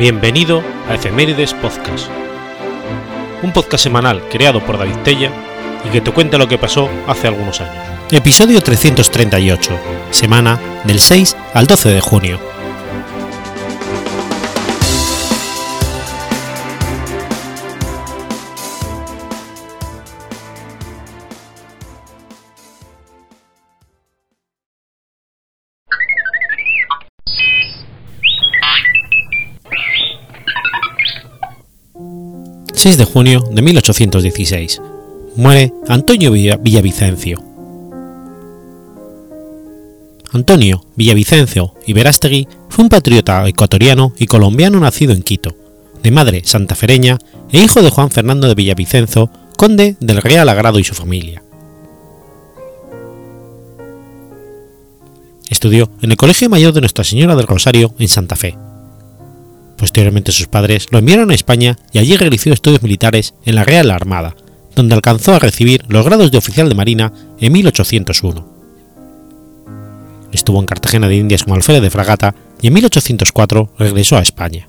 Bienvenido a Efemérides Podcast, un podcast semanal creado por David Tella y que te cuenta lo que pasó hace algunos años. Episodio 338, semana del 6 al 12 de junio. 6 de junio de 1816. Muere Antonio Villavicencio. Antonio Villavicencio y Verástegui fue un patriota ecuatoriano y colombiano nacido en Quito, de madre santafereña e hijo de Juan Fernando de Villavicencio, conde del Real Agrado y su familia. Estudió en el Colegio Mayor de Nuestra Señora del Rosario en Santa Fe Posteriormente sus padres lo enviaron a España y allí realizó estudios militares en la Real Armada, donde alcanzó a recibir los grados de oficial de marina en 1801. Estuvo en Cartagena de Indias como alférez de fragata y en 1804 regresó a España.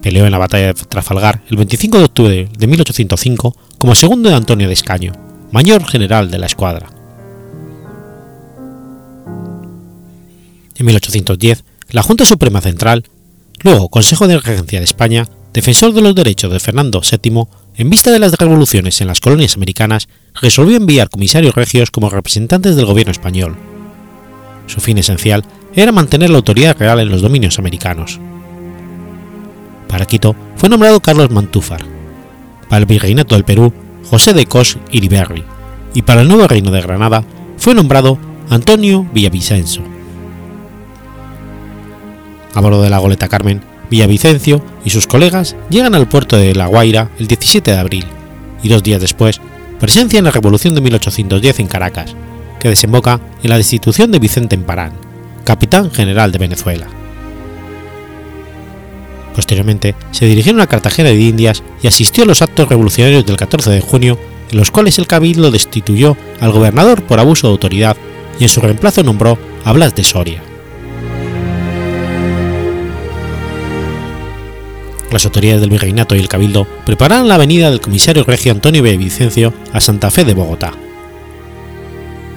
Peleó en la batalla de Trafalgar el 25 de octubre de 1805 como segundo de Antonio de Escaño, mayor general de la escuadra. En 1810, la Junta Suprema Central Luego, Consejo de Regencia de España, defensor de los derechos de Fernando VII, en vista de las revoluciones en las colonias americanas, resolvió enviar comisarios regios como representantes del gobierno español. Su fin esencial era mantener la autoridad real en los dominios americanos. Para Quito fue nombrado Carlos Mantúfar. Para el virreinato del Perú, José de Cos Iriberri. Y para el nuevo reino de Granada fue nombrado Antonio Villavicencio a bordo de la goleta Carmen, Villavicencio y sus colegas llegan al puerto de La Guaira el 17 de abril y dos días después presencian la Revolución de 1810 en Caracas, que desemboca en la destitución de Vicente Emparán, capitán general de Venezuela. Posteriormente se dirigieron a Cartagena de Indias y asistió a los actos revolucionarios del 14 de junio, en los cuales el cabildo destituyó al gobernador por abuso de autoridad y en su reemplazo nombró a Blas de Soria. Las autoridades del virreinato y el cabildo prepararon la venida del comisario regio Antonio B. Vicencio a Santa Fe de Bogotá.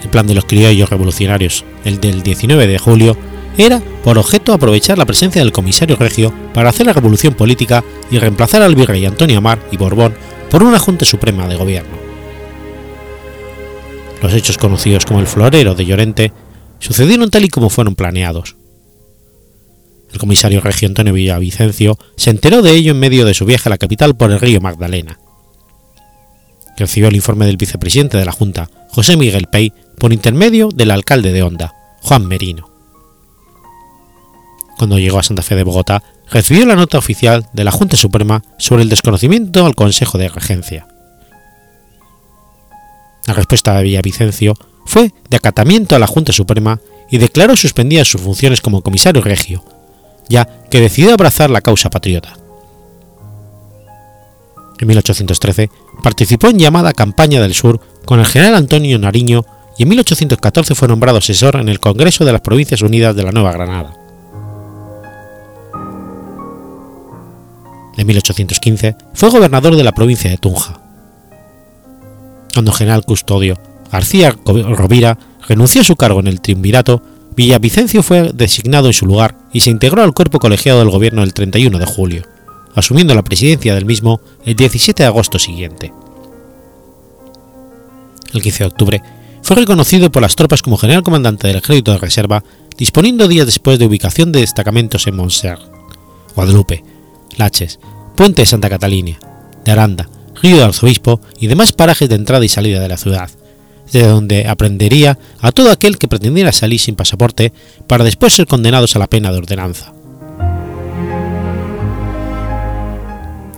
El plan de los criollos revolucionarios, el del 19 de julio, era por objeto aprovechar la presencia del comisario regio para hacer la revolución política y reemplazar al virrey Antonio Amar y Borbón por una Junta Suprema de Gobierno. Los hechos conocidos como el Florero de Llorente sucedieron tal y como fueron planeados. El comisario regio Antonio Villavicencio se enteró de ello en medio de su viaje a la capital por el río Magdalena. Recibió el informe del vicepresidente de la Junta, José Miguel Pey, por intermedio del alcalde de Honda, Juan Merino. Cuando llegó a Santa Fe de Bogotá, recibió la nota oficial de la Junta Suprema sobre el desconocimiento al Consejo de Regencia. La respuesta de Villavicencio fue de acatamiento a la Junta Suprema y declaró suspendidas sus funciones como comisario regio, ya que decidió abrazar la causa patriota. En 1813 participó en llamada Campaña del Sur con el general Antonio Nariño y en 1814 fue nombrado asesor en el Congreso de las Provincias Unidas de la Nueva Granada. En 1815 fue gobernador de la provincia de Tunja. Cuando general Custodio García Rovira renunció a su cargo en el triunvirato, Villavicencio fue designado en su lugar y se integró al cuerpo colegiado del gobierno el 31 de julio, asumiendo la presidencia del mismo el 17 de agosto siguiente. El 15 de octubre fue reconocido por las tropas como general comandante del ejército de reserva, disponiendo días después de ubicación de destacamentos en Montserrat, Guadalupe, Laches, Puente de Santa Catalina, de Aranda, Río de Arzobispo y demás parajes de entrada y salida de la ciudad, de donde aprendería a todo aquel que pretendiera salir sin pasaporte para después ser condenados a la pena de ordenanza.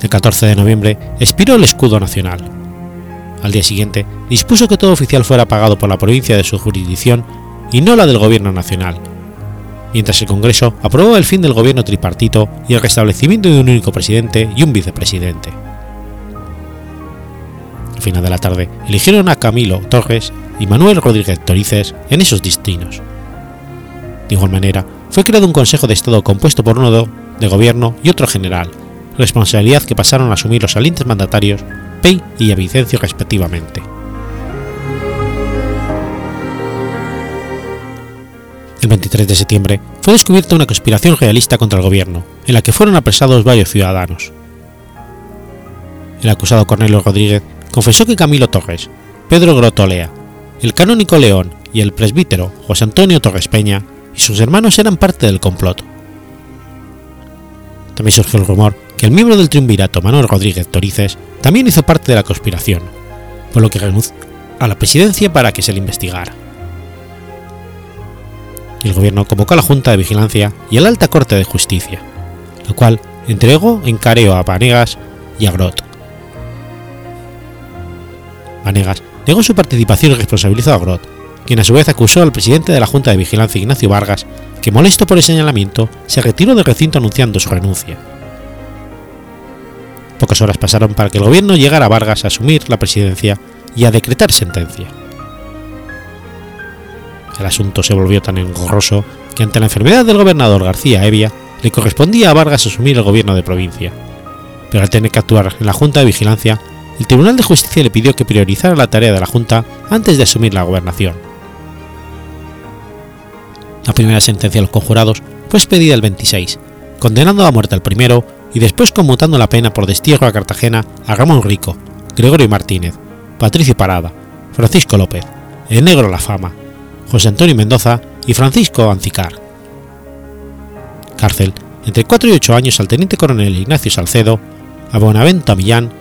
El 14 de noviembre expiró el escudo nacional. Al día siguiente dispuso que todo oficial fuera pagado por la provincia de su jurisdicción y no la del gobierno nacional, mientras el Congreso aprobó el fin del gobierno tripartito y el restablecimiento de un único presidente y un vicepresidente final de la tarde, eligieron a Camilo Torres y Manuel Rodríguez Torices en esos destinos. De igual manera, fue creado un Consejo de Estado compuesto por uno de gobierno y otro general, responsabilidad que pasaron a asumir los salientes mandatarios Pei y Vicencio respectivamente. El 23 de septiembre fue descubierta una conspiración realista contra el gobierno, en la que fueron apresados varios ciudadanos. El acusado Cornelio Rodríguez confesó que Camilo Torres, Pedro Grotolea, el canónico León y el presbítero José Antonio Torres Peña y sus hermanos eran parte del complot. También surgió el rumor que el miembro del triunvirato Manuel Rodríguez Torices también hizo parte de la conspiración, por lo que renunció a la presidencia para que se le investigara. El gobierno convocó a la Junta de Vigilancia y a la Alta Corte de Justicia, lo cual entregó en careo a Vanegas y a Grot. Vanegas negó su participación y responsabilizó a Grot, quien a su vez acusó al presidente de la Junta de Vigilancia Ignacio Vargas, que molesto por el señalamiento, se retiró del recinto anunciando su renuncia. Pocas horas pasaron para que el gobierno llegara a Vargas a asumir la presidencia y a decretar sentencia. El asunto se volvió tan engorroso que ante la enfermedad del gobernador García Evia le correspondía a Vargas asumir el gobierno de provincia, pero al tener que actuar en la Junta de Vigilancia, el Tribunal de Justicia le pidió que priorizara la tarea de la Junta antes de asumir la gobernación. La primera sentencia de los conjurados fue expedida el 26, condenando a muerte al primero y después conmutando la pena por destierro a Cartagena a Ramón Rico, Gregorio Martínez, Patricio Parada, Francisco López, el Negro La Fama, José Antonio Mendoza y Francisco Ancicar. Cárcel entre 4 y 8 años al teniente coronel Ignacio Salcedo, a Bonavento Millán,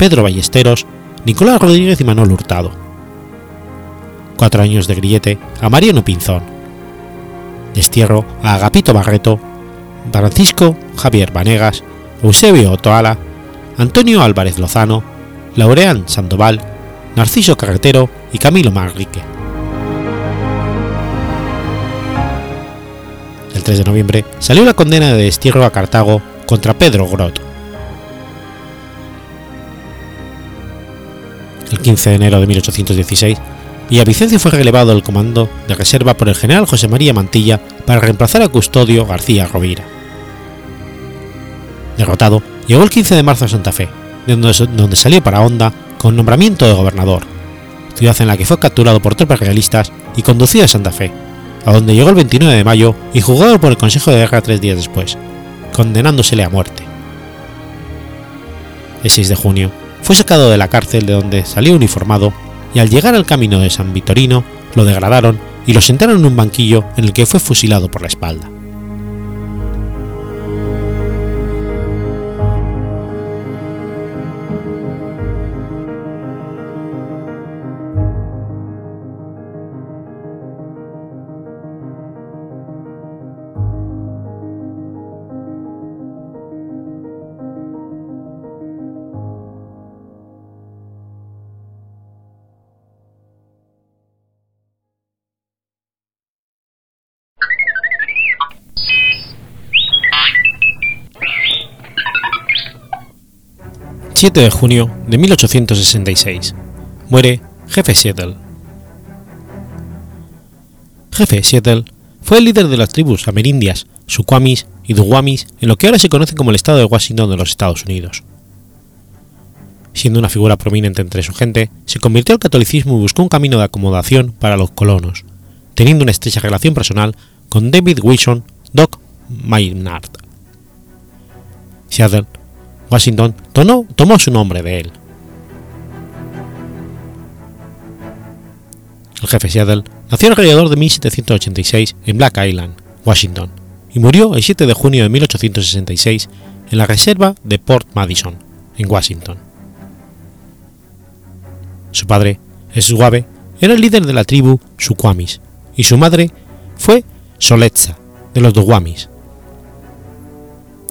Pedro Ballesteros, Nicolás Rodríguez y Manuel Hurtado. Cuatro años de grillete a Mariano Pinzón. Destierro a Agapito Barreto, Francisco Javier Vanegas, Eusebio Otoala, Antonio Álvarez Lozano, Laureán Sandoval, Narciso Carretero y Camilo Manrique. El 3 de noviembre salió la condena de destierro a Cartago contra Pedro Grot. El 15 de enero de 1816, Villavicencio fue relevado del comando de reserva por el general José María Mantilla para reemplazar a Custodio García Rovira. Derrotado, llegó el 15 de marzo a Santa Fe, donde salió para Honda con nombramiento de gobernador, ciudad en la que fue capturado por tropas realistas y conducido a Santa Fe, a donde llegó el 29 de mayo y juzgado por el Consejo de Guerra tres días después, condenándosele a muerte. El 6 de junio fue sacado de la cárcel de donde salió uniformado y al llegar al camino de San Vitorino lo degradaron y lo sentaron en un banquillo en el que fue fusilado por la espalda. 7 de junio de 1866. Muere Jefe Seattle. Jefe Seattle fue el líder de las tribus amerindias, Suquamis y Duwamis en lo que ahora se conoce como el estado de Washington de los Estados Unidos. Siendo una figura prominente entre su gente, se convirtió al catolicismo y buscó un camino de acomodación para los colonos, teniendo una estrecha relación personal con David Wilson Doc Maynard. Seattle Washington tomó, su nombre de él. El jefe Seattle nació alrededor de 1786 en Black Island, Washington, y murió el 7 de junio de 1866 en la reserva de Port Madison, en Washington. Su padre, Suave, era el líder de la tribu Suquamis, y su madre fue Soletza, de los Duwamis.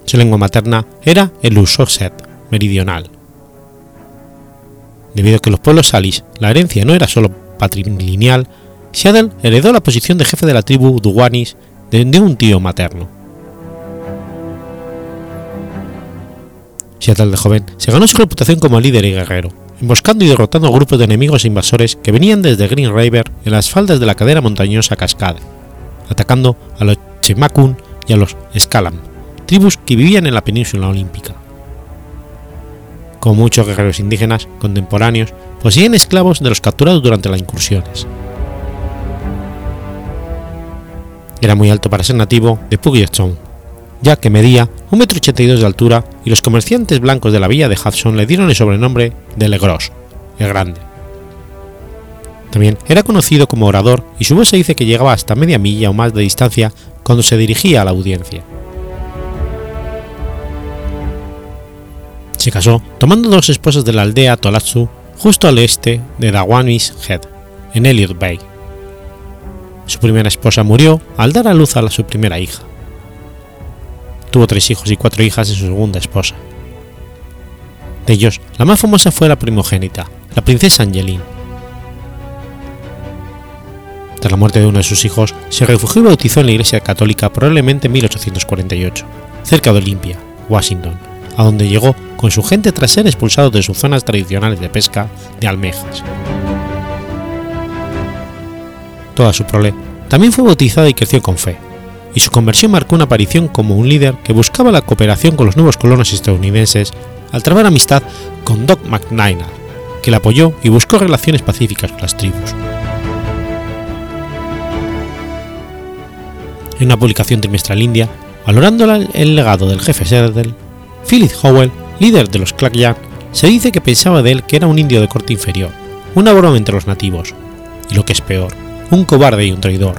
Su lengua materna era el Usoset meridional. Debido a que los pueblos salis la herencia no era solo patrilineal, Seattle heredó la posición de jefe de la tribu Duwanis de, un tío materno. Seattle de joven se ganó su reputación como líder y guerrero, emboscando y derrotando grupos de enemigos e invasores que venían desde Green River en las faldas de la cadera montañosa Cascade, atacando a los Chemakun y a los Skalam, tribus que vivían en la península olímpica. Como muchos guerreros indígenas contemporáneos, poseían esclavos de los capturados durante las incursiones. Era muy alto para ser nativo de Puget Sound, ya que medía 1,82 m de altura y los comerciantes blancos de la villa de Hudson le dieron el sobrenombre de Le Gros, el Grande. También era conocido como orador y su voz se dice que llegaba hasta media milla o más de distancia cuando se dirigía a la audiencia. Se casó tomando dos esposas de la aldea Tolatsu justo al este de Dawanis Head, en Elliot Bay. Su primera esposa murió al dar a luz a su primera hija. Tuvo tres hijos y cuatro hijas de su segunda esposa. De ellos, la más famosa fue la primogénita, la princesa Angeline. Tras la muerte de uno de sus hijos, se refugió y bautizó en la Iglesia Católica probablemente en 1848, cerca de Olympia, Washington, a donde llegó con su gente tras ser expulsado de sus zonas tradicionales de pesca de almejas. Toda su prole también fue bautizada y creció con fe, y su conversión marcó una aparición como un líder que buscaba la cooperación con los nuevos colonos estadounidenses al trabar amistad con Doc McNair, que la apoyó y buscó relaciones pacíficas con las tribus. En una publicación trimestral india, valorando el legado del jefe Settle, Philip Howell, líder de los Clackayan, se dice que pensaba de él que era un indio de corte inferior, una broma entre los nativos, y lo que es peor, un cobarde y un traidor,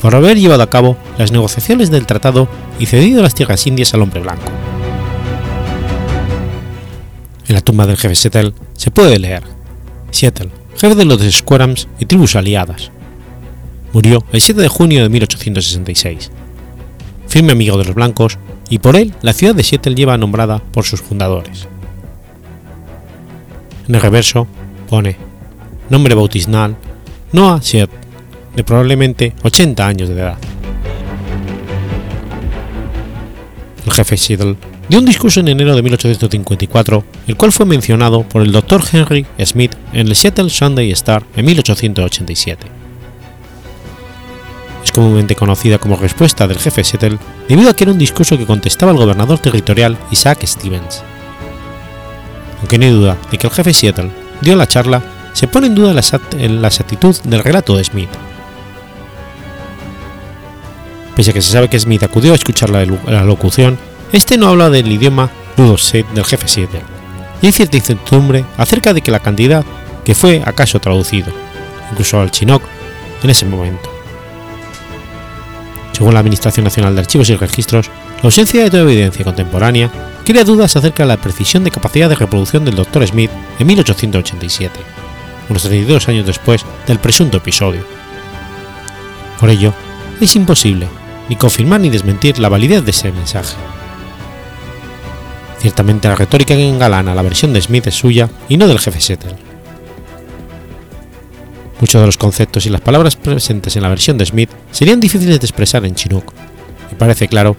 por haber llevado a cabo las negociaciones del tratado y cedido las tierras indias al hombre blanco. En la tumba del jefe Settle se puede leer: Seattle, jefe de los Squarams y tribus aliadas. Murió el 7 de junio de 1866. Firme amigo de los blancos, y por él la ciudad de Seattle lleva nombrada por sus fundadores. En el reverso pone nombre bautismal Noah Seattle, de probablemente 80 años de edad. El jefe Seattle dio un discurso en enero de 1854, el cual fue mencionado por el Dr. Henry Smith en el Seattle Sunday Star en 1887. Es comúnmente conocida como respuesta del jefe Seattle debido a que era un discurso que contestaba al gobernador territorial Isaac Stevens. Aunque no hay duda de que el jefe Seattle dio la charla, se pone en duda la, la exactitud del relato de Smith. Pese a que se sabe que Smith acudió a escuchar la, locución, este no habla del idioma Ludoset del jefe Seattle, y hay cierta incertidumbre acerca de que la cantidad que fue acaso traducido, incluso al chinook, en ese momento. Según la Administración Nacional de Archivos y Registros, la ausencia de toda evidencia contemporánea crea dudas acerca de la precisión de capacidad de reproducción del Dr. Smith en 1887, unos 32 años después del presunto episodio. Por ello, es imposible ni confirmar ni desmentir la validez de ese mensaje. Ciertamente la retórica que engalana la versión de Smith es suya y no del jefe Settle. Muchos de los conceptos y las palabras presentes en la versión de Smith serían difíciles de expresar en Chinook, y parece claro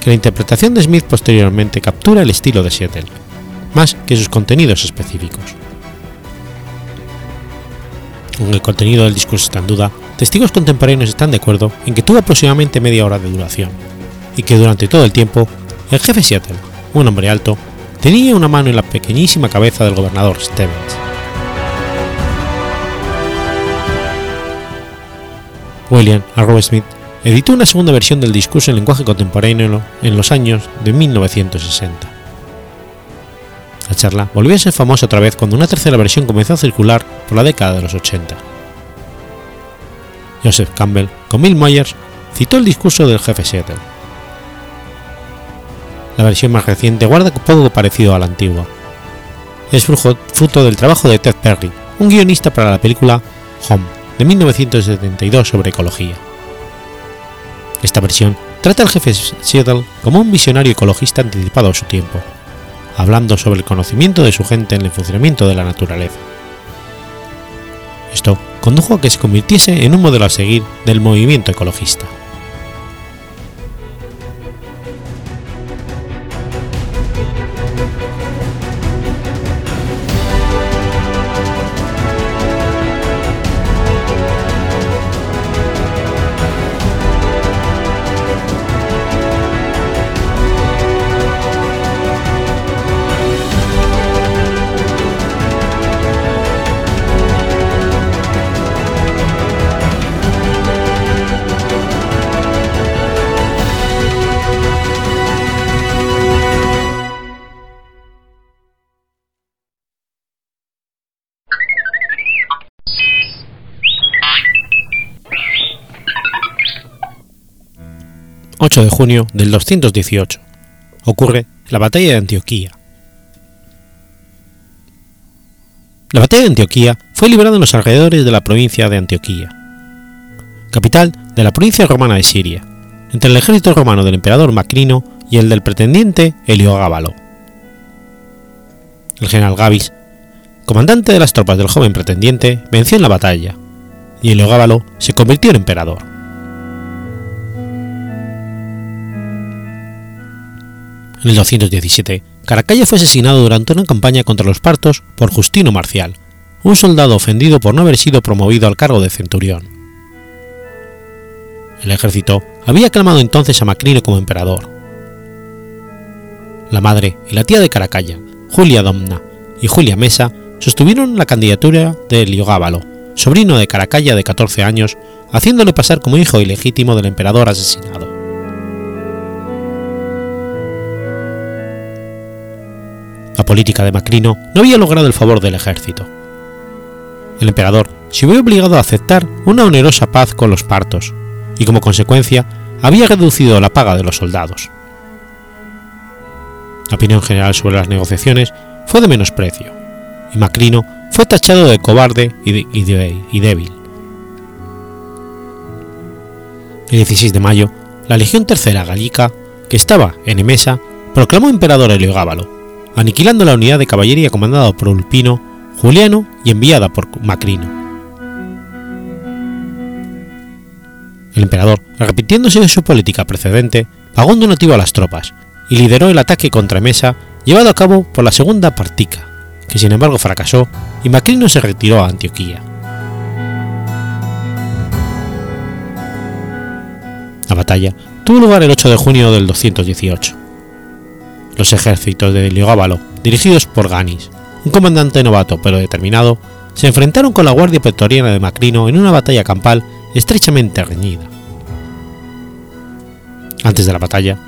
que la interpretación de Smith posteriormente captura el estilo de Seattle, más que sus contenidos específicos. Aunque el contenido del discurso está en duda, testigos contemporáneos están de acuerdo en que tuvo aproximadamente media hora de duración, y que durante todo el tiempo, el jefe Seattle, un hombre alto, tenía una mano en la pequeñísima cabeza del gobernador Stevens. William Arrow Smith editó una segunda versión del discurso en lenguaje contemporáneo en los años de 1960. La charla volvió a ser famosa otra vez cuando una tercera versión comenzó a circular por la década de los 80. Joseph Campbell, con Bill Myers, citó el discurso del jefe Seattle. La versión más reciente guarda poco parecido a la antigua. Es fruto del trabajo de Ted Perry, un guionista para la película Home de 1972 sobre ecología. Esta versión trata al jefe Seattle como un visionario ecologista anticipado a su tiempo, hablando sobre el conocimiento de su gente en el funcionamiento de la naturaleza. Esto condujo a que se convirtiese en un modelo a seguir del movimiento ecologista. 8 de junio del 218, ocurre la batalla de Antioquía. La batalla de Antioquía fue librada en los alrededores de la provincia de Antioquía, capital de la provincia romana de Siria, entre el ejército romano del emperador Macrino y el del pretendiente Heliogábalo. El general Gavis, comandante de las tropas del joven pretendiente, venció en la batalla, y Heliogábalo se convirtió en emperador. En el 217, Caracalla fue asesinado durante una campaña contra los partos por Justino Marcial, un soldado ofendido por no haber sido promovido al cargo de centurión. El ejército había aclamado entonces a Macrino como emperador. La madre y la tía de Caracalla, Julia Domna y Julia Mesa, sostuvieron la candidatura de Heliogábalo, sobrino de Caracalla de 14 años, haciéndole pasar como hijo ilegítimo del emperador asesinado. La política de Macrino no había logrado el favor del ejército. El emperador se vio obligado a aceptar una onerosa paz con los partos, y como consecuencia había reducido la paga de los soldados. La opinión general sobre las negociaciones fue de menosprecio, y Macrino fue tachado de cobarde y, de, y, de, débil. El 16 de mayo, la Legión Tercera Gallica, que estaba en Emesa, proclamó emperador Heliogábalo, aniquilando la unidad de caballería comandada por Ulpino, Juliano y enviada por Macrino. El emperador, arrepintiéndose de su política precedente, pagó un donativo a las tropas y lideró el ataque contra Mesa llevado a cabo por la segunda Partica, que sin embargo fracasó y Macrino se retiró a Antioquía. La batalla tuvo lugar el 8 de junio del 218. Los ejércitos de Heliogábalo, dirigidos por Ganis, un comandante novato pero determinado, se enfrentaron con la guardia pretoriana de Macrino en una batalla campal estrechamente reñida. Antes de la batalla,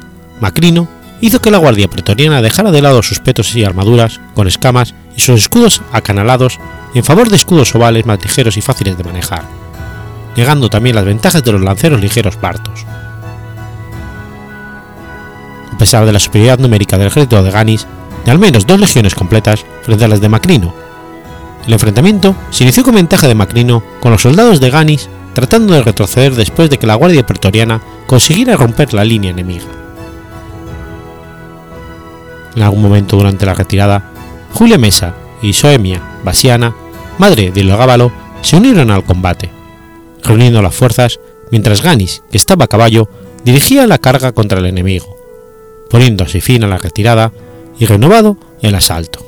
Macrino hizo que la guardia pretoriana dejara de lado sus petos y armaduras con escamas y sus escudos acanalados en favor de escudos ovales más ligeros y fáciles de manejar, negando también las ventajas de los lanceros ligeros partos. A pesar de la superioridad numérica del ejército de Ganis, de al menos dos legiones completas frente a las de Macrino, el enfrentamiento se inició con ventaja de Macrino con los soldados de Ganis tratando de retroceder después de que la guardia pretoriana consiguiera romper la línea enemiga. En algún momento durante la retirada, Julia Mesa y Soemia Basiana, madre de Logábalo, se unieron al combate, reuniendo las fuerzas mientras Ganis, que estaba a caballo, dirigía la carga contra el enemigo, poniendo así fin a la retirada y renovado el asalto.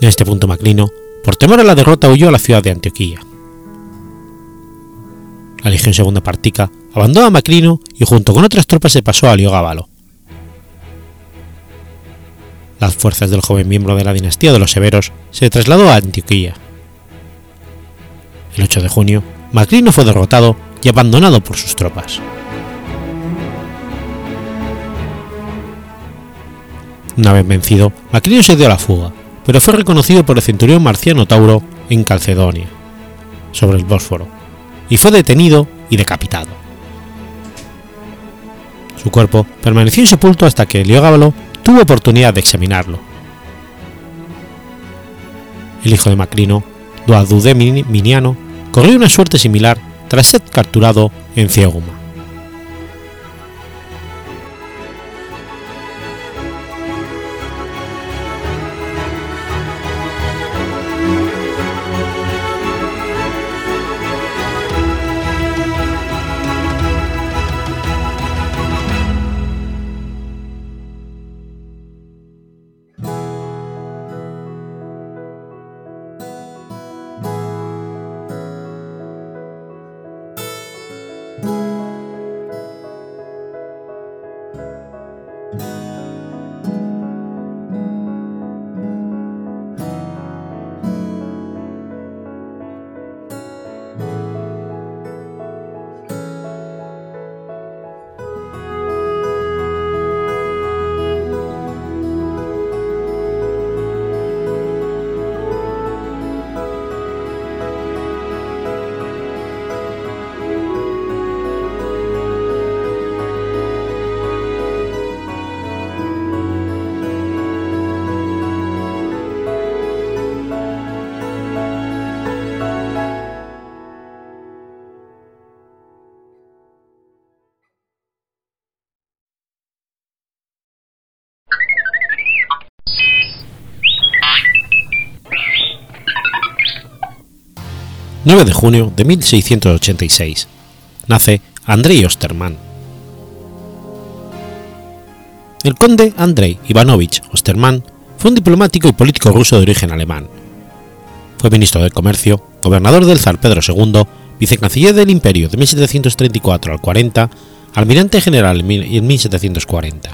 En este punto Maclino, por temor a la derrota, huyó a la ciudad de Antioquía. La Legión Segunda Partica abandonó a Macrino y junto con otras tropas se pasó a Liogábalo. Las fuerzas del joven miembro de la dinastía de los Severos se trasladó a Antioquía. El 8 de junio, Macrino fue derrotado y abandonado por sus tropas. Una vez vencido, Macrino se dio a la fuga, pero fue reconocido por el centurión Marciano Tauro en Calcedonia, sobre el Bósforo, y fue detenido y decapitado. Su cuerpo permaneció insepulto hasta que Heliogábalo tuvo oportunidad de examinarlo. El hijo de Macrino, Duadude Miniano, corrió una suerte similar tras ser capturado en Cieguma. 9 de junio de 1686. Nace Andrei Osterman. El conde Andrei Ivanovich Osterman fue un diplomático y político ruso de origen alemán. Fue ministro de Comercio, gobernador del zar Pedro II, vicecanciller del Imperio de 1734 al 40, almirante general en 1740.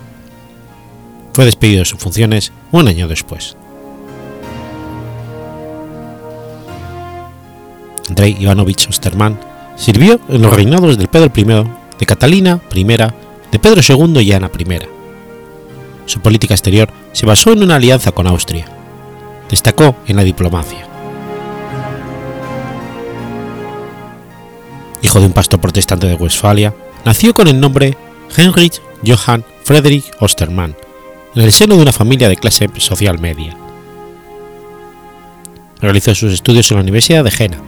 Fue despedido de sus funciones un año después. Andrei Ivanovich Osterman sirvió en los reinados del Pedro I, de Catalina I, de Pedro II y Ana I. Su política exterior se basó en una alianza con Austria. Destacó en la diplomacia. Hijo de un pastor protestante de Westfalia, nació con el nombre Heinrich Johann Friedrich Ostermann en el seno de una familia de clase social media. Realizó sus estudios en la Universidad de Jena,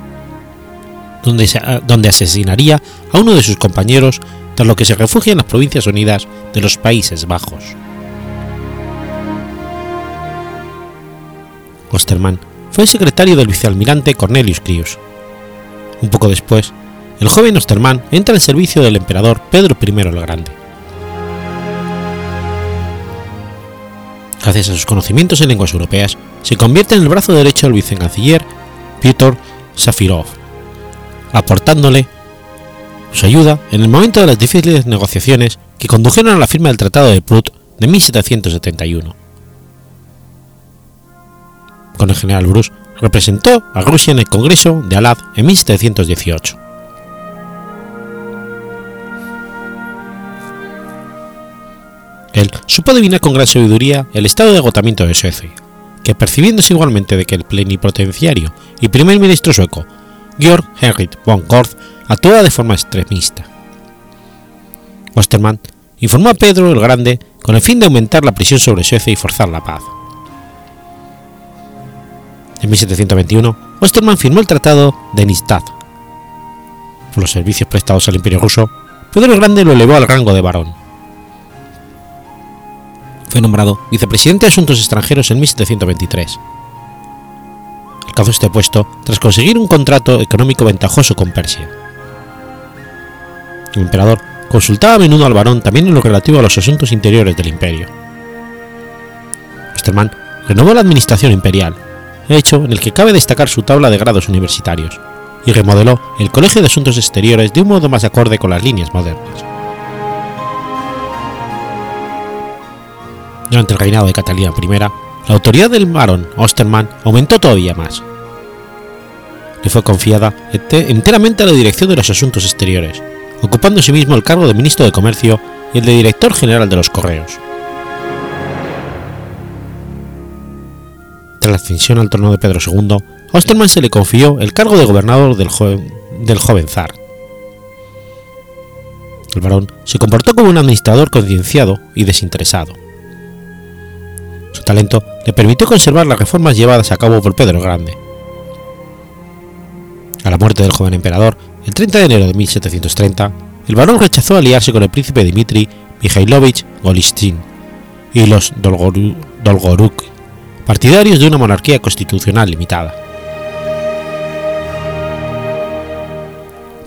donde, donde asesinaría a uno de sus compañeros, tras lo que se refugia en las Provincias Unidas de los Países Bajos. Osterman fue secretario del vicealmirante Cornelius Crius. Un poco después, el joven Osterman entra en servicio del emperador Pedro I el Grande. Gracias a sus conocimientos en lenguas europeas, se convierte en el brazo derecho del vicecanciller Piotr Safirov, aportándole su ayuda en el momento de las difíciles negociaciones que condujeron a la firma del Tratado de Prut de 1771. Con el general Bruce, representó a Rusia en el Congreso de Alad en 1718. Él supo adivinar con gran sabiduría el estado de agotamiento de Suecia, que percibiéndose igualmente de que el plenipotenciario y primer ministro sueco Georg Henrik von Korth actuaba de forma extremista. Osterman informó a Pedro el Grande con el fin de aumentar la presión sobre Suecia y forzar la paz. En 1721, Osterman firmó el Tratado de Nistad. Por los servicios prestados al Imperio ruso, Pedro el Grande lo elevó al rango de barón. Fue nombrado vicepresidente de Asuntos Extranjeros en 1723 alcanzó este puesto tras conseguir un contrato económico ventajoso con Persia. El emperador consultaba a menudo al varón también en lo relativo a los asuntos interiores del imperio. Osterman renovó la administración imperial, hecho en el que cabe destacar su tabla de grados universitarios, y remodeló el Colegio de Asuntos Exteriores de un modo más acorde con las líneas modernas. Durante el reinado de Catalina I, la autoridad del barón Osterman aumentó todavía más. Le fue confiada enteramente a la dirección de los asuntos exteriores, ocupando mismo el cargo de ministro de Comercio y el de director general de los correos. Tras la ascensión al trono de Pedro II, Osterman se le confió el cargo de gobernador del del joven zar. El barón se comportó como un administrador concienciado y desinteresado su talento le permitió conservar las reformas llevadas a cabo por Pedro el Grande. A la muerte del joven emperador, el 30 de enero de 1730, el barón rechazó aliarse con el príncipe Dmitri Mikhailovich Golitsyn y los Dolgoruk, partidarios de una monarquía constitucional limitada.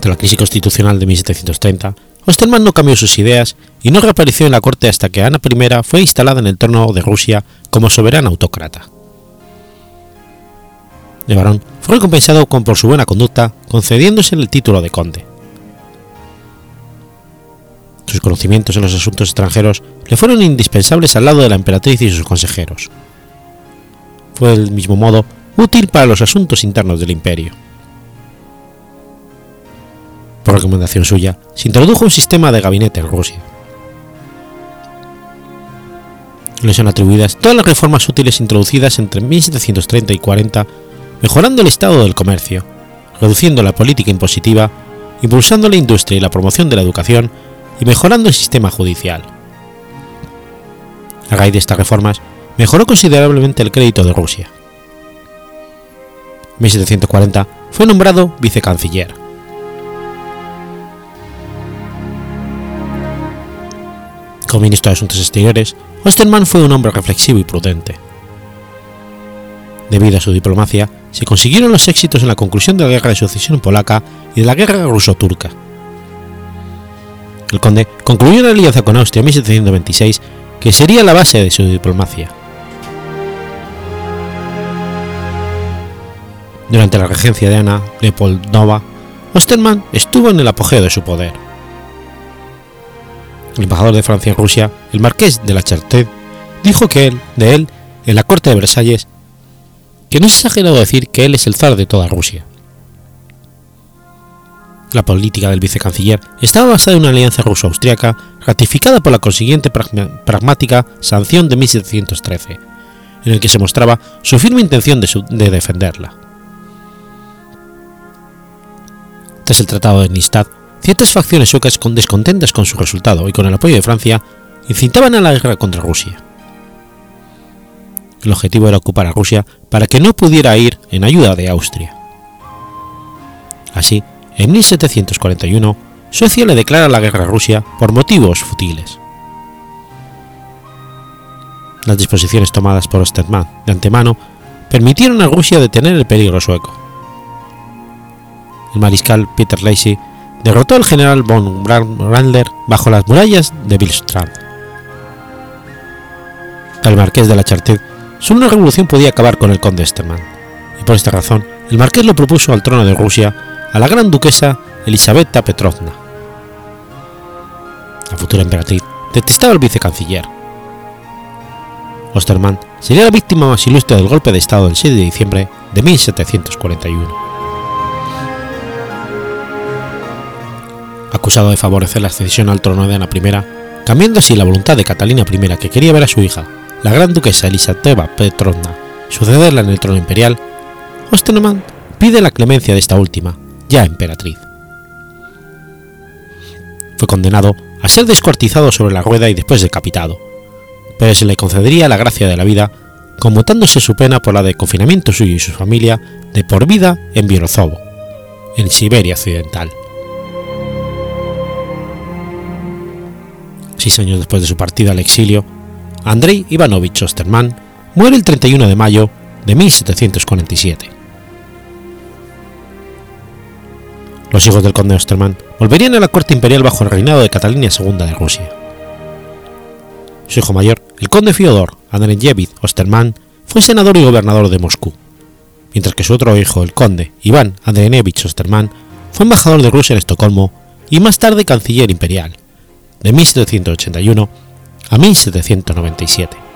Tras la crisis constitucional de 1730, Osterman no cambió sus ideas y no reapareció en la corte hasta que Ana I fue instalada en el trono de Rusia como soberana autócrata. El barón fue recompensado con, por su buena conducta, concediéndose el título de conde. Sus conocimientos en los asuntos extranjeros le fueron indispensables al lado de la emperatriz y sus consejeros. Fue del mismo modo útil para los asuntos internos del imperio. Por recomendación suya, se introdujo un sistema de gabinete en Rusia. Le son atribuidas todas las reformas útiles introducidas entre 1730 y 40, mejorando el estado del comercio, reduciendo la política impositiva, impulsando la industria y la promoción de la educación y mejorando el sistema judicial. A raíz de estas reformas, mejoró considerablemente el crédito de Rusia. En 1740 fue nombrado vicecanciller. Como ministro de Asuntos Exteriores, Osterman fue un hombre reflexivo y prudente. Debido a su diplomacia, se consiguieron los éxitos en la conclusión de la Guerra de Sucesión polaca y de la Guerra ruso-turca. El conde concluyó una alianza con Austria en 1726 que sería la base de su diplomacia. Durante la regencia de Ana Leopoldova, Osterman estuvo en el apogeo de su poder. El embajador de Francia en Rusia, el marqués de la Charté, dijo que él, de él, en la corte de Versalles, que no es exagerado decir que él es el zar de toda Rusia. La política del vicecanciller estaba basada en una alianza ruso-austriaca ratificada por la consiguiente pragmática sanción de 1713, en el que se mostraba su firme intención de, defenderla. Tras el Tratado de Nistad, ciertas facciones suecas descontentas con su resultado y con el apoyo de Francia incitaban a la guerra contra Rusia. El objetivo era ocupar a Rusia para que no pudiera ir en ayuda de Austria. Así, en 1741, Suecia le declara la guerra a Rusia por motivos futiles. Las disposiciones tomadas por Osterman de antemano permitieron a Rusia detener el peligro sueco. El mariscal Peter Lacy derrotó al general von Brandler bajo las murallas de Billstrand. el marqués de la Chartet, solo una revolución podía acabar con el conde Osterman, y por esta razón el marqués lo propuso al trono de Rusia a la gran duquesa Elisabetta Petrovna. La futura emperatriz detestaba al vicecanciller. Osterman sería la víctima más ilustre del golpe de Estado del 6 de diciembre de 1741. Acusado de favorecer la accesión al trono de Ana I, cambiando así la voluntad de Catalina I que quería ver a su hija, la gran duquesa Elisabetta Petrovna, sucederla en el trono imperial, Osterman pide la clemencia de esta última, ya emperatriz. Fue condenado a ser descuartizado sobre la rueda y después decapitado, pero se le concedería la gracia de la vida, conmutándose su pena por la de confinamiento suyo y su familia de por vida en Bielozovo, en Siberia Occidental. Seis años después de su partida al exilio, Andrei Ivanovich Osterman muere el 31 de mayo de 1747. Los hijos del conde Osterman volverían a la corte imperial bajo el reinado de Catalina II de Rusia. Su hijo mayor, el conde Fyodor Andreyevich Osterman, fue senador y gobernador de Moscú, mientras que su otro hijo, el conde Iván Andreyevich Osterman, fue embajador de Rusia en Estocolmo y más tarde canciller imperial, de 1781 a 1797.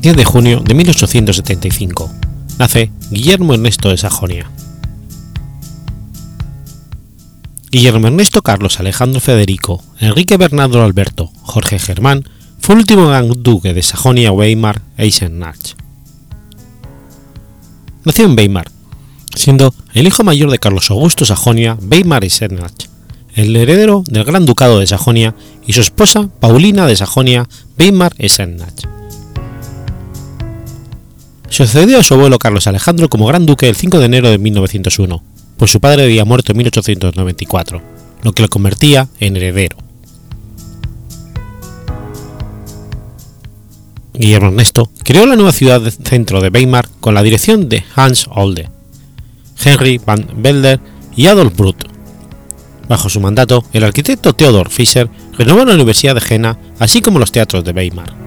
10 de junio de 1875. Nace Guillermo Ernesto de Sajonia. Guillermo Ernesto Carlos Alejandro Federico, Enrique Bernardo Alberto, Jorge Germán, fue el último gran duque de Sajonia-Weimar-Eisenach. Nació en Weimar, siendo el hijo mayor de Carlos Augusto Sajonia Weimar Eisenach, el heredero del Gran Ducado de Sajonia y su esposa Paulina de Sajonia Weimar Eisenach. Sucedió a su abuelo Carlos Alejandro como Gran Duque el 5 de enero de 1901, pues su padre había muerto en 1894, lo que lo convertía en heredero. Guillermo Ernesto creó la nueva ciudad centro de Weimar con la dirección de Hans Olde, Henry van Belder y Adolf Brut. Bajo su mandato, el arquitecto Theodor Fischer renovó la Universidad de Jena, así como los teatros de Weimar.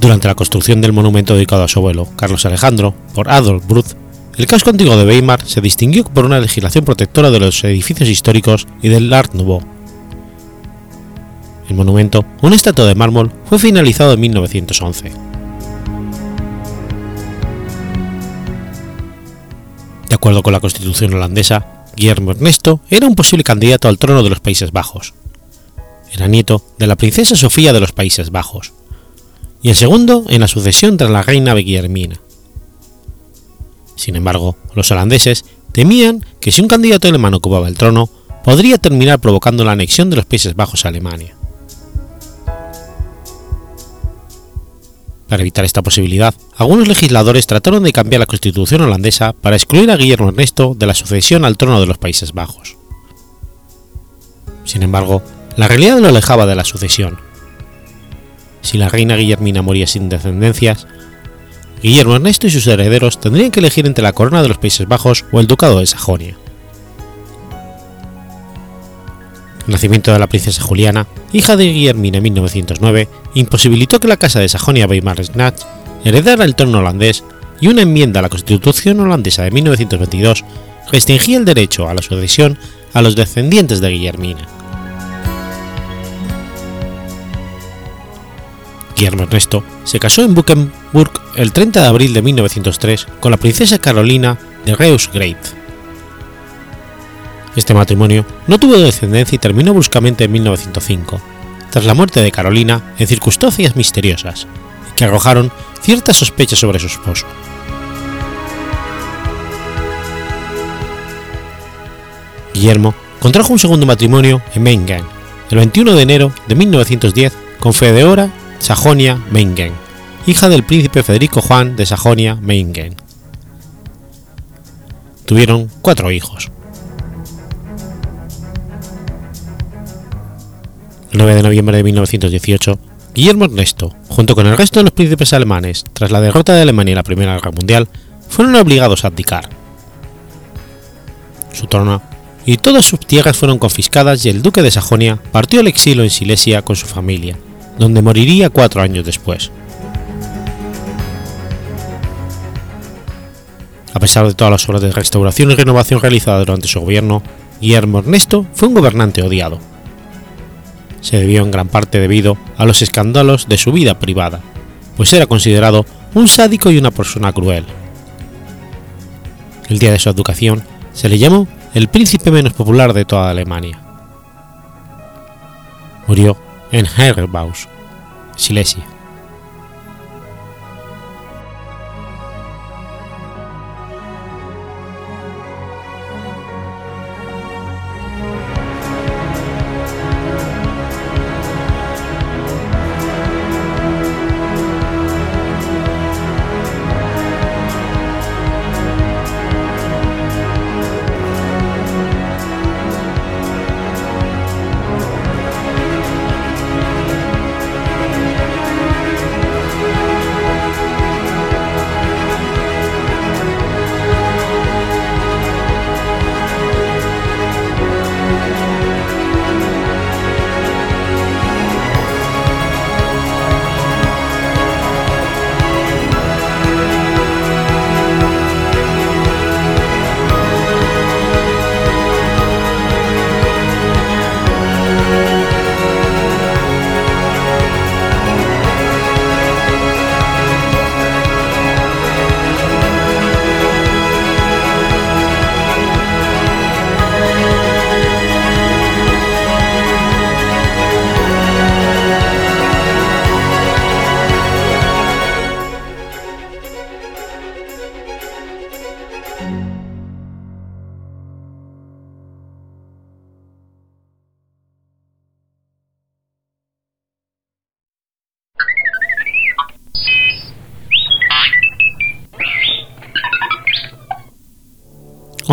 Durante la construcción del monumento dedicado a su abuelo, Carlos Alejandro, por Adolf Brut, el casco antiguo de Weimar se distinguió por una legislación protectora de los edificios históricos y del Art Nouveau. El monumento, una estatua de mármol, fue finalizado en 1911. De acuerdo con la constitución holandesa, Guillermo Ernesto era un posible candidato al trono de los Países Bajos. Era nieto de la princesa Sofía de los Países Bajos, y el segundo en la sucesión tras la reina Guillermina. Sin embargo, los holandeses temían que si un candidato alemán ocupaba el trono, podría terminar provocando la anexión de los Países Bajos a Alemania. Para evitar esta posibilidad, algunos legisladores trataron de cambiar la constitución holandesa para excluir a Guillermo Ernesto de la sucesión al trono de los Países Bajos. Sin embargo, la realidad lo alejaba de la sucesión. Si la reina Guillermina moría sin descendencias, Guillermo Ernesto y sus herederos tendrían que elegir entre la corona de los Países Bajos o el ducado de Sajonia. El nacimiento de la princesa Juliana, hija de Guillermina en 1909, imposibilitó que la casa de Sajonia-Weimar-Eisenach heredara el trono holandés y una enmienda a la Constitución holandesa de 1922 restringía el derecho a la sucesión a los descendientes de Guillermina. Guillermo Ernesto se casó en Buchenburg el 30 de abril de 1903 con la princesa Carolina de Reuss-Great. Este matrimonio no tuvo descendencia y terminó bruscamente en 1905, tras la muerte de Carolina en circunstancias misteriosas, que arrojaron ciertas sospechas sobre su esposo. Guillermo contrajo un segundo matrimonio en Meingen, el 21 de enero de 1910 con Feodora Sajonia-Meingen, hija del príncipe Federico Juan de Sajonia-Meingen. Tuvieron cuatro hijos. El 9 de noviembre de 1918, Guillermo Ernesto, junto con el resto de los príncipes alemanes, tras la derrota de Alemania en la Primera Guerra Mundial, fueron obligados a abdicar. Su trono y todas sus tierras fueron confiscadas y el duque de Sajonia partió al exilio en Silesia con su familia, donde moriría cuatro años después. A pesar de todas las obras de restauración y renovación realizadas durante su gobierno, Guillermo Ernesto fue un gobernante odiado se debió en gran parte debido a los escándalos de su vida privada, pues era considerado un sádico y una persona cruel. El día de su educación se le llamó el príncipe menos popular de toda Alemania. Murió en Herbaus, Silesia.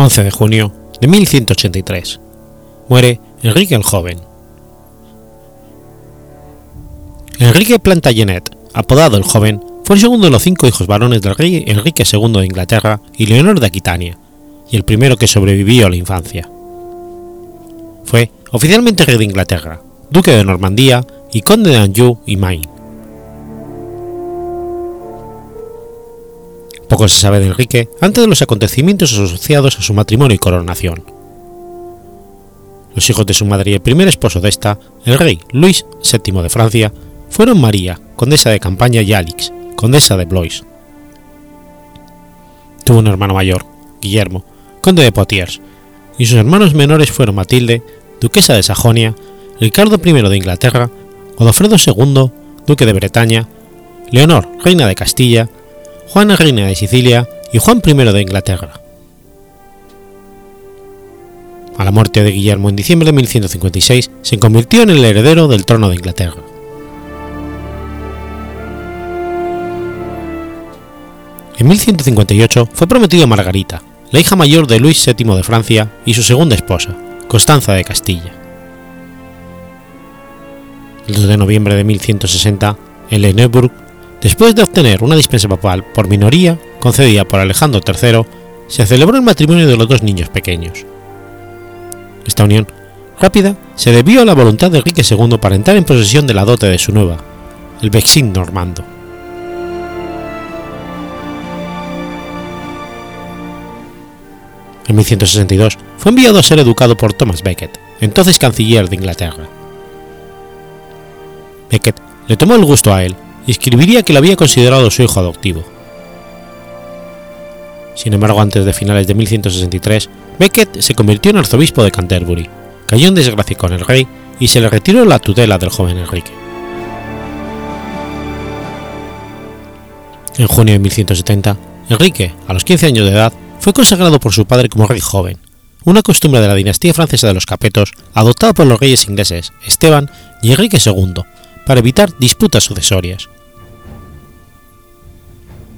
11 de junio de 1183. Muere Enrique el Joven. Enrique Plantagenet, apodado el Joven, fue el segundo de los cinco hijos varones del rey Enrique II de Inglaterra y Leonor de Aquitania, y el primero que sobrevivió a la infancia. Fue oficialmente rey de Inglaterra, duque de Normandía y conde de Anjou y Maine. Poco se sabe de Enrique antes de los acontecimientos asociados a su matrimonio y coronación. Los hijos de su madre y el primer esposo de esta, el rey Luis VII de Francia, fueron María, condesa de Campaña y Alix, condesa de Blois. Tuvo un hermano mayor, Guillermo, conde de Poitiers, y sus hermanos menores fueron Matilde, duquesa de Sajonia, Ricardo I de Inglaterra, Godofredo II, duque de Bretaña, Leonor, reina de Castilla, Juana, reina de Sicilia, y Juan I de Inglaterra. A la muerte de Guillermo en diciembre de 1156, se convirtió en el heredero del trono de Inglaterra. En 1158 fue prometido a Margarita, la hija mayor de Luis VII de Francia y su segunda esposa, Constanza de Castilla. El 2 de noviembre de 1160, en Lenneburg, después de obtener una dispensa papal por minoría concedida por Alejandro III, se celebró el matrimonio de los dos niños pequeños. Esta unión rápida se debió a la voluntad de Enrique II para entrar en posesión de la dote de su nueva, el Vexin normando. En 1162 fue enviado a ser educado por Thomas Becket, entonces canciller de Inglaterra. Becket le tomó el gusto a él y escribiría que lo había considerado su hijo adoptivo. Sin embargo, antes de finales de 1163, Becket se convirtió en arzobispo de Canterbury, cayó en desgracia con el rey y se le retiró la tutela del joven Enrique. En junio de 1170, Enrique, a los 15 años de edad, fue consagrado por su padre como rey joven, una costumbre de la dinastía francesa de los Capetos adoptada por los reyes ingleses Esteban y Enrique II para evitar disputas sucesorias.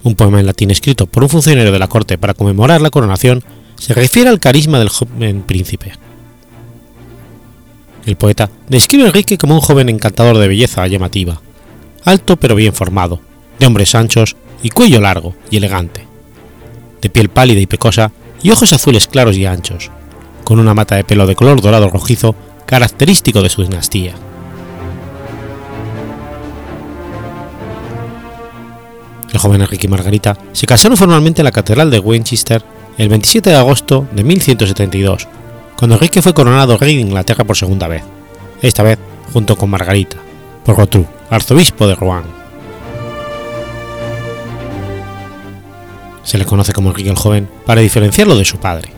Un poema en latín escrito por un funcionario de la corte para conmemorar la coronación se refiere al carisma del joven príncipe. El poeta describe a Enrique como un joven encantador de belleza llamativa, alto pero bien formado, de hombres anchos y cuello largo y elegante, de piel pálida y pecosa y ojos azules claros y anchos, con una mata de pelo de color dorado rojizo característico de su dinastía. El joven Enrique y Margarita se casaron formalmente en la Catedral de Winchester el 27 de agosto de 1172, cuando Enrique fue coronado rey de Inglaterra por segunda vez, esta vez junto con Margarita, por Rotrou, arzobispo de Rouen. Se le conoce como Enrique el Joven para diferenciarlo de su padre.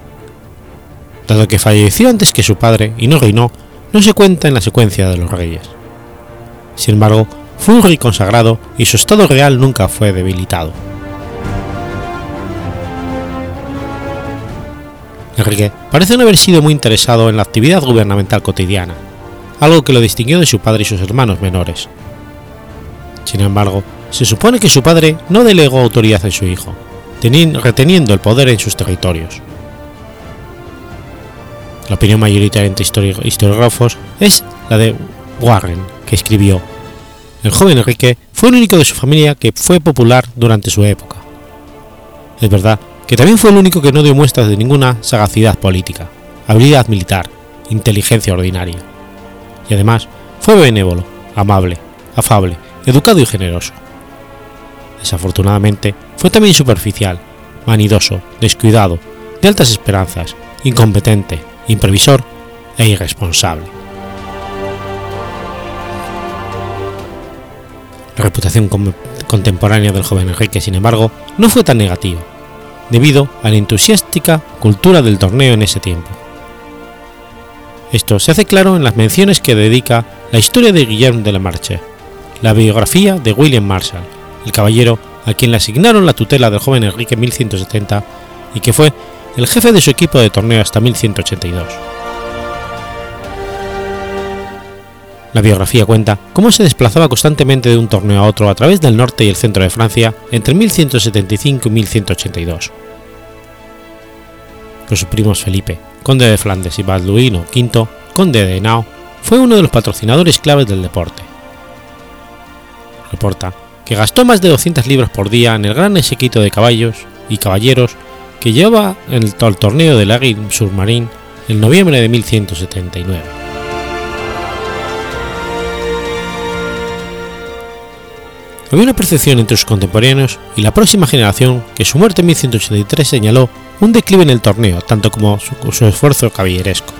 Dado que falleció antes que su padre y no reinó, no se cuenta en la secuencia de los reyes. Sin embargo, fue un rey consagrado y su estado real nunca fue debilitado. Enrique parece no haber sido muy interesado en la actividad gubernamental cotidiana, algo que lo distinguió de su padre y sus hermanos menores. Sin embargo, se supone que su padre no delegó autoridad en su hijo, reteniendo el poder en sus territorios. La opinión mayoritaria entre historiógrafos es la de Warren, que escribió el joven Enrique fue el único de su familia que fue popular durante su época. Es verdad que también fue el único que no dio muestras de ninguna sagacidad política, habilidad militar, inteligencia ordinaria. Y además fue benévolo, amable, afable, educado y generoso. Desafortunadamente, fue también superficial, vanidoso, descuidado, de altas esperanzas, incompetente, imprevisor e irresponsable. La reputación contemporánea del joven Enrique, sin embargo, no fue tan negativa, debido a la entusiástica cultura del torneo en ese tiempo. Esto se hace claro en las menciones que dedica la historia de Guillermo de la Marche, la biografía de William Marshall, el caballero a quien le asignaron la tutela del joven Enrique en 1170 y que fue el jefe de su equipo de torneo hasta 1182. La biografía cuenta cómo se desplazaba constantemente de un torneo a otro a través del norte y el centro de Francia entre 1175 y 1182. Por sus primos Felipe, conde de Flandes y Balduino V, conde de Henao, fue uno de los patrocinadores claves del deporte. Reporta que gastó más de 200 libras por día en el gran séquito de caballos y caballeros que llevaba en el torneo del Águil Submarine en noviembre de 1179. Había una percepción entre sus contemporáneos y la próxima generación que su muerte en 1183 señaló un declive en el torneo, tanto como su, esfuerzo caballeresco.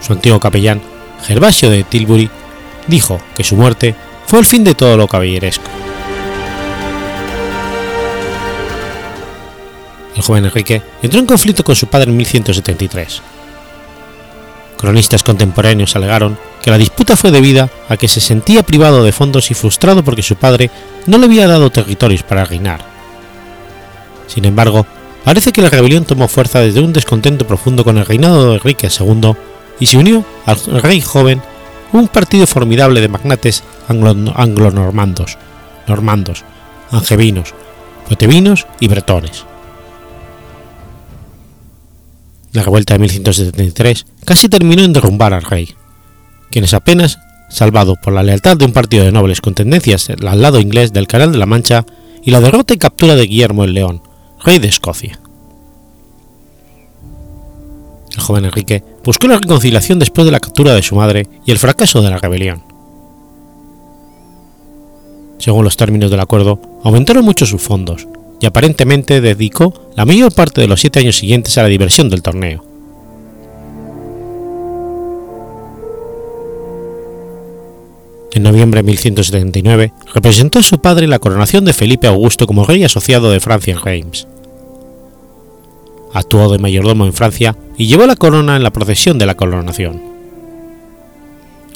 Su antiguo capellán, Gervasio de Tilbury, dijo que su muerte fue el fin de todo lo caballeresco. El joven Enrique entró en conflicto con su padre en 1173. Cronistas contemporáneos alegaron que la disputa fue debida a que se sentía privado de fondos y frustrado porque su padre no le había dado territorios para reinar. Sin embargo, parece que la rebelión tomó fuerza desde un descontento profundo con el reinado de Enrique II y se unió al rey joven un partido formidable de magnates anglo-normandos, normandos, angevinos, protevinos y bretones. La revuelta de 1173 casi terminó en derrumbar al rey, quienes apenas, salvado por la lealtad de un partido de nobles con tendencias al lado inglés del Canal de la Mancha y la derrota y captura de Guillermo el León, rey de Escocia. El joven Enrique buscó la reconciliación después de la captura de su madre y el fracaso de la rebelión. Según los términos del acuerdo, aumentaron mucho sus fondos, y aparentemente dedicó la mayor parte de los siete años siguientes a la diversión del torneo. En noviembre de 1179 representó a su padre la coronación de Felipe Augusto como rey asociado de Francia en Reims. Actuó de mayordomo en Francia y llevó la corona en la procesión de la coronación.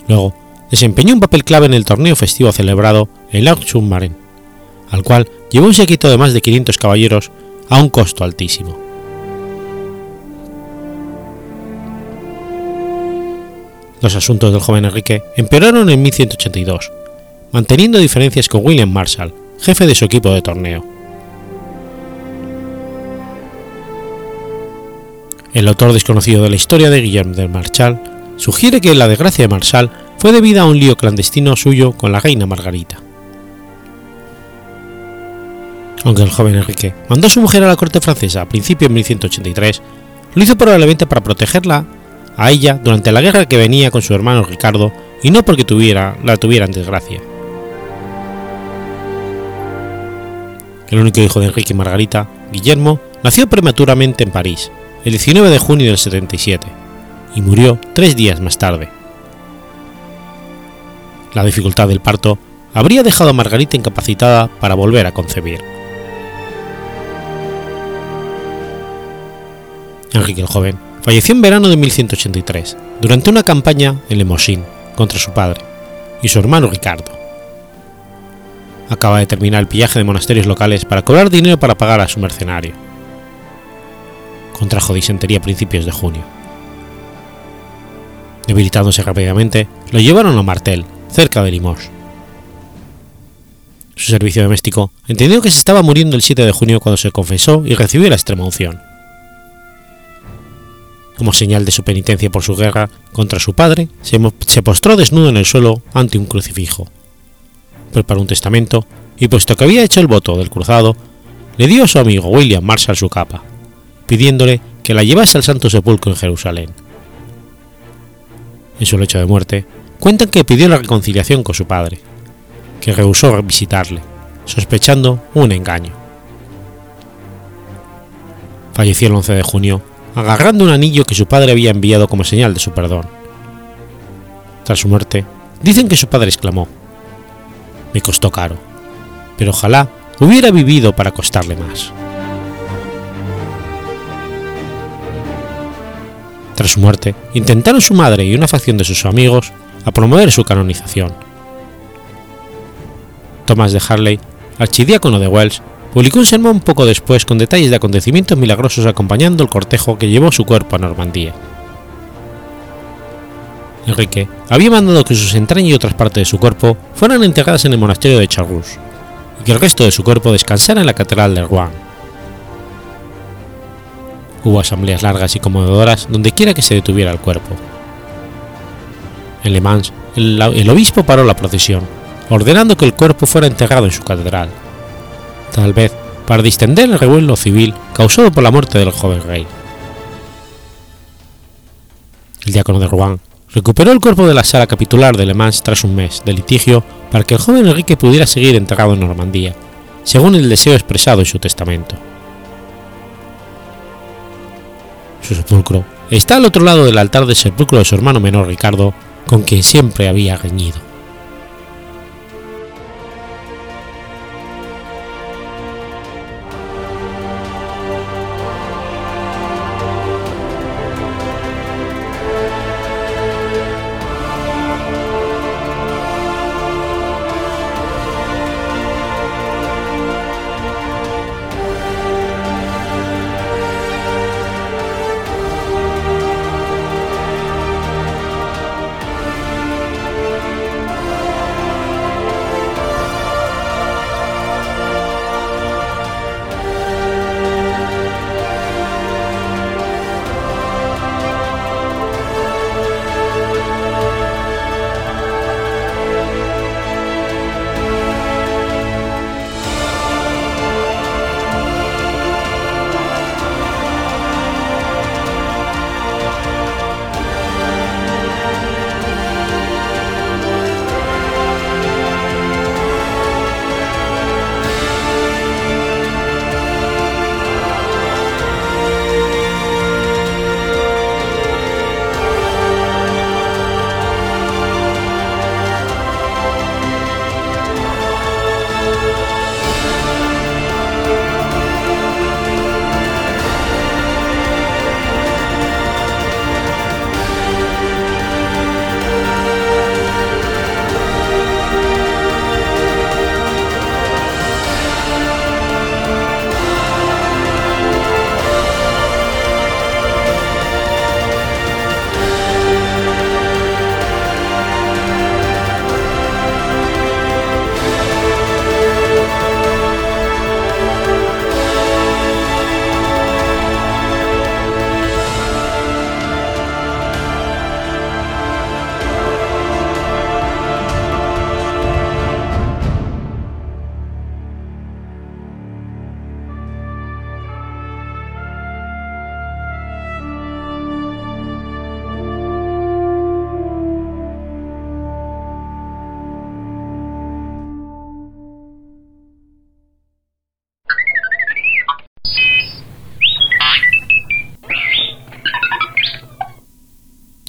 Luego, desempeñó un papel clave en el torneo festivo celebrado en Lac Submarin, al cual llevó un séquito de más de 500 caballeros a un costo altísimo. Los asuntos del joven Enrique empeoraron en 1182, manteniendo diferencias con William Marshall, jefe de su equipo de torneo. El autor desconocido de la historia de Guillermo de Marshall sugiere que la desgracia de Marshall fue debida a un lío clandestino suyo con la reina Margarita. Aunque el joven Enrique mandó a su mujer a la corte francesa a principios de 1183, lo hizo probablemente para protegerla a ella durante la guerra que venía con su hermano Ricardo y no porque tuviera, la tuviera desgracia. El único hijo de Enrique y Margarita, Guillermo, nació prematuramente en París, el 19 de junio del 77, y murió tres días más tarde. La dificultad del parto habría dejado a Margarita incapacitada para volver a concebir. Enrique el Joven falleció en verano de 1183, durante una campaña en Lemosín contra su padre y su hermano Ricardo. Acaba de terminar el pillaje de monasterios locales para cobrar dinero para pagar a su mercenario. Contrajo disentería a principios de junio. Debilitándose rápidamente, lo llevaron a Martel, cerca de Limoges. Su servicio doméstico entendió que se estaba muriendo el 7 de junio cuando se confesó y recibió la extrema unción como señal de su penitencia por su guerra contra su padre, se, postró desnudo en el suelo ante un crucifijo. Preparó un testamento y, puesto que había hecho el voto del cruzado, le dio a su amigo William Marshall su capa, pidiéndole que la llevase al Santo Sepulcro en Jerusalén. En su lecho de muerte, cuentan que pidió la reconciliación con su padre, que rehusó visitarle, sospechando un engaño. Falleció el 11 de junio agarrando un anillo que su padre había enviado como señal de su perdón. Tras su muerte, dicen que su padre exclamó, me costó caro, pero ojalá hubiera vivido para costarle más. Tras su muerte, intentaron su madre y una facción de sus amigos a promover su canonización. Thomas de Harley, archidiácono de Wells, publicó un sermón poco después con detalles de acontecimientos milagrosos acompañando el cortejo que llevó su cuerpo a Normandía. Enrique había mandado que sus entrañas y otras partes de su cuerpo fueran enterradas en el monasterio de Charroux y que el resto de su cuerpo descansara en la catedral de Rouen. Hubo asambleas largas y conmovedoras donde quiera que se detuviera el cuerpo. En Le Mans, el, el obispo paró la procesión, ordenando que el cuerpo fuera enterrado en su catedral, tal vez para distender el revuelo civil causado por la muerte del joven rey. El diácono de Rouen recuperó el cuerpo de la sala capitular de Le Mans tras un mes de litigio para que el joven Enrique pudiera seguir enterrado en Normandía, según el deseo expresado en su testamento. Su sepulcro está al otro lado del altar del sepulcro de su hermano menor Ricardo, con quien siempre había reñido.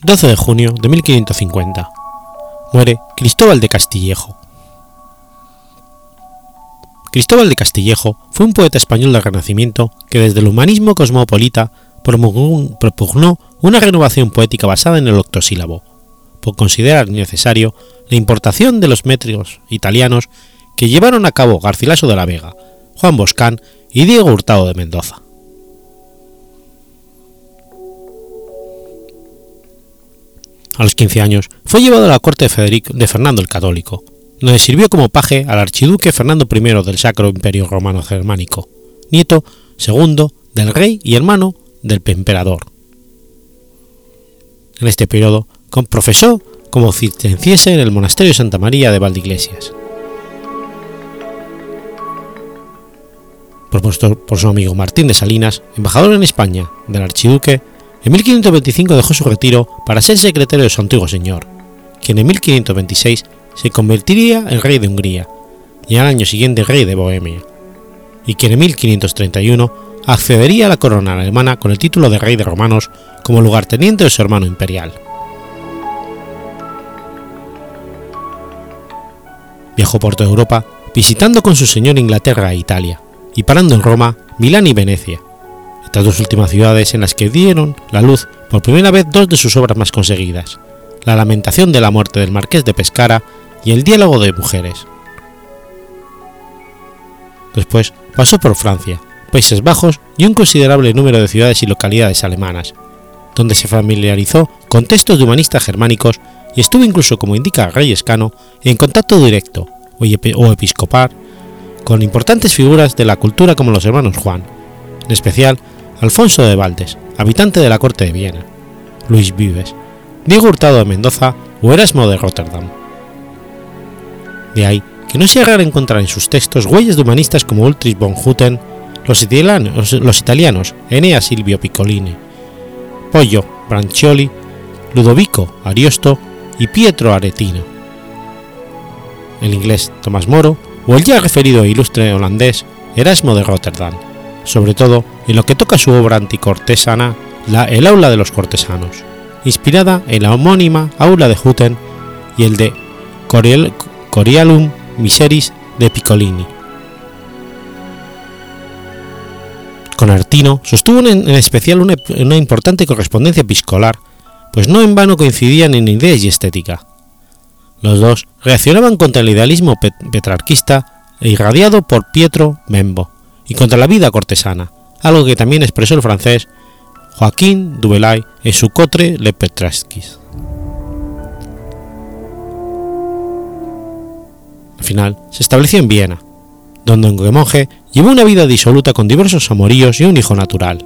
12 de junio de 1550. Muere Cristóbal de Castillejo. Cristóbal de Castillejo fue un poeta español del Renacimiento que desde el humanismo cosmopolita propugnó una renovación poética basada en el octosílabo, por considerar necesario la importación de los métricos italianos que llevaron a cabo Garcilaso de la Vega, Juan Boscán y Diego Hurtado de Mendoza. A los 15 años fue llevado a la corte de, Federico, de Fernando el Católico, donde sirvió como paje al archiduque Fernando I del Sacro Imperio Romano Germánico, nieto segundo del rey y hermano del emperador. En este periodo profesó como cisterciense en el monasterio de Santa María de Valdeiglesias. Propuesto por su amigo Martín de Salinas, embajador en España del archiduque, en 1525 dejó su retiro para ser secretario de su antiguo señor, quien en 1526 se convertiría en rey de Hungría y al año siguiente rey de Bohemia, y quien en 1531 accedería a la corona alemana con el título de rey de romanos como lugarteniente de su hermano imperial. Viajó por toda Europa visitando con su señor Inglaterra e Italia, y parando en Roma, Milán y Venecia, estas dos últimas ciudades en las que dieron la luz por primera vez dos de sus obras más conseguidas, La lamentación de la muerte del marqués de Pescara y El diálogo de mujeres. Después pasó por Francia, Países Bajos y un considerable número de ciudades y localidades alemanas, donde se familiarizó con textos de humanistas germánicos y estuvo incluso, como indica Reyes Cano, en contacto directo o episcopal con importantes figuras de la cultura como los hermanos Juan, en especial Alfonso de Valdes, habitante de la corte de Viena, Luis Vives, Diego Hurtado de Mendoza o Erasmo de Rotterdam. De ahí que no se hagan encontrar en sus textos huellas de humanistas como Ulrich von Hutten, los italianos, los italianos Enea Silvio Piccolini, Pollo Brancioli, Ludovico Ariosto y Pietro Aretino. El inglés Tomás Moro o el ya referido e ilustre holandés Erasmo de Rotterdam, sobre todo en lo que toca su obra anticortesana, la El aula de los cortesanos, inspirada en la homónima aula de Hutten y el de Corialum Miseris de Piccolini. Con Artino sostuvo en, especial una, importante correspondencia episcolar, pues no en vano coincidían en ideas y estética. Los dos reaccionaban contra el idealismo petrarquista irradiado por Pietro Membo y contra la vida cortesana, algo que también expresó el francés Joaquín Dubelay en su Cotre Le Petrasquis. Al final se estableció en Viena, donde un monje llevó una vida disoluta con diversos amoríos y un hijo natural.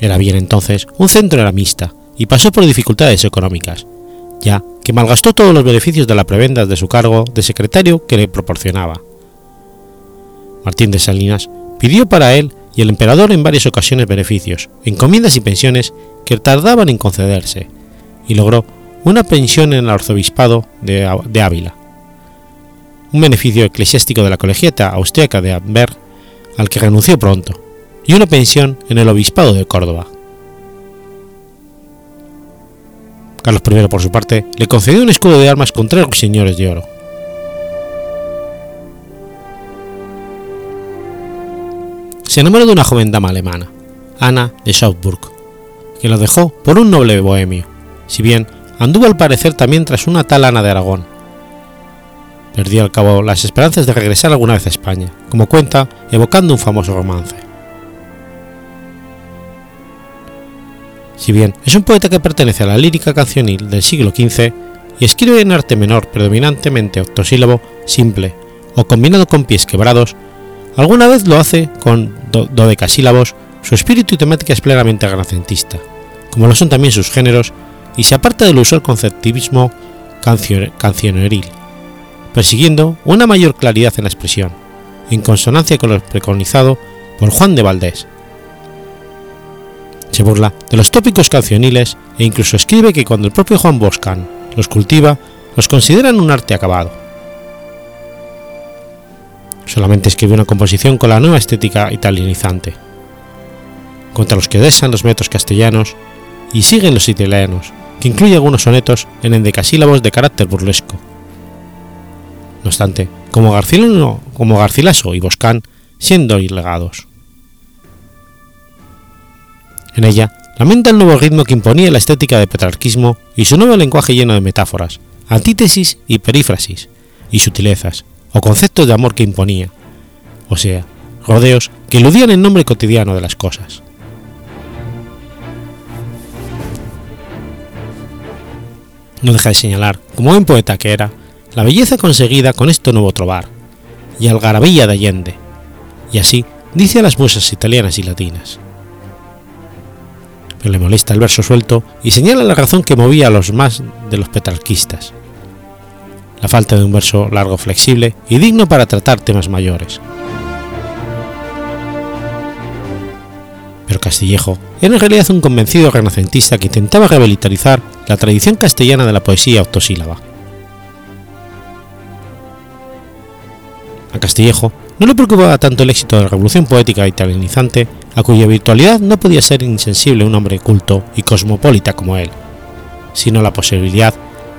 Era bien entonces un centro eramista y pasó por dificultades económicas, ya que malgastó todos los beneficios de la prebenda de su cargo de secretario que le proporcionaba. Martín de Salinas pidió para él y el emperador en varias ocasiones beneficios, encomiendas y pensiones que tardaban en concederse, y logró una pensión en el arzobispado de, Ávila, un beneficio eclesiástico de la colegiata austriaca de Amber, al que renunció pronto, y una pensión en el obispado de Córdoba. Carlos I, por su parte, le concedió un escudo de armas con tres señores de oro. Se enamoró de una joven dama alemana, Ana de Schaumburg, que lo dejó por un noble bohemio, si bien anduvo al parecer también tras una tal Ana de Aragón. Perdió al cabo las esperanzas de regresar alguna vez a España, como cuenta evocando un famoso romance. Si bien es un poeta que pertenece a la lírica cancionil del siglo XV y escribe en arte menor predominantemente octosílabo simple o combinado con pies quebrados, alguna vez lo hace con dodecasílabos, su espíritu y temática es plenamente renacentista, como lo son también sus géneros, y se aparta del usual conceptivismo cancioneril, persiguiendo una mayor claridad en la expresión, en consonancia con lo preconizado por Juan de Valdés, se burla de los tópicos cancioniles e incluso escribe que cuando el propio Juan Boscan los cultiva, los consideran un arte acabado. Solamente escribe una composición con la nueva estética italianizante, contra los que desan los metros castellanos y siguen los italianos, que incluye algunos sonetos en endecasílabos de carácter burlesco. No obstante, como, como Garcilaso y Boscán siendo ilegados. En ella lamenta el nuevo ritmo que imponía la estética de petrarquismo y su nuevo lenguaje lleno de metáforas, antítesis y perífrasis, y sutilezas, o conceptos de amor que imponía, o sea, rodeos que eludían el nombre cotidiano de las cosas. No deja de señalar, como buen poeta que era, la belleza conseguida con este nuevo trobar, y algarabía de Allende, y así dice a las musas italianas y latinas le molesta el verso suelto y señala la razón que movía a los más de los petrarquistas. La falta de un verso largo flexible y digno para tratar temas mayores. Pero Castillejo era en realidad un convencido renacentista que intentaba revitalizar la tradición castellana de la poesía octosílaba. A Castillejo no le preocupaba tanto el éxito de la revolución poética italianizante, a cuya virtualidad no podía ser insensible un hombre culto y cosmopolita como él, sino la posibilidad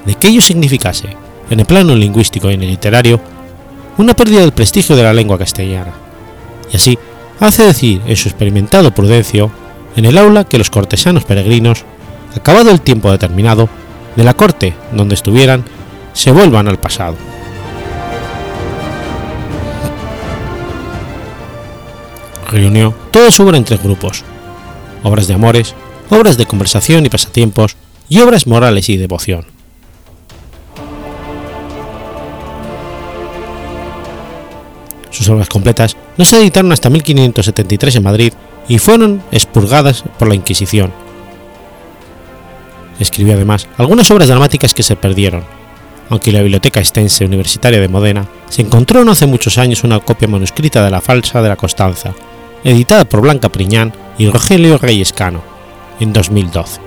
de que ello significase, en el plano lingüístico y en el literario, una pérdida del prestigio de la lengua castellana, y así hace decir en su experimentado prudencio en el aula que los cortesanos peregrinos, acabado el tiempo determinado, de la corte donde estuvieran, se vuelvan al pasado. reunió toda su obra en tres grupos, obras de amores, obras de conversación y pasatiempos, y obras morales y devoción. Sus obras completas no se editaron hasta 1573 en Madrid y fueron expurgadas por la Inquisición. Escribió además algunas obras dramáticas que se perdieron, aunque en la Biblioteca Estense Universitaria de Modena se encontró no hace muchos años una copia manuscrita de la falsa de la Constanza, editada por Blanca Priñán y Rogelio Reyes Cano, en 2012.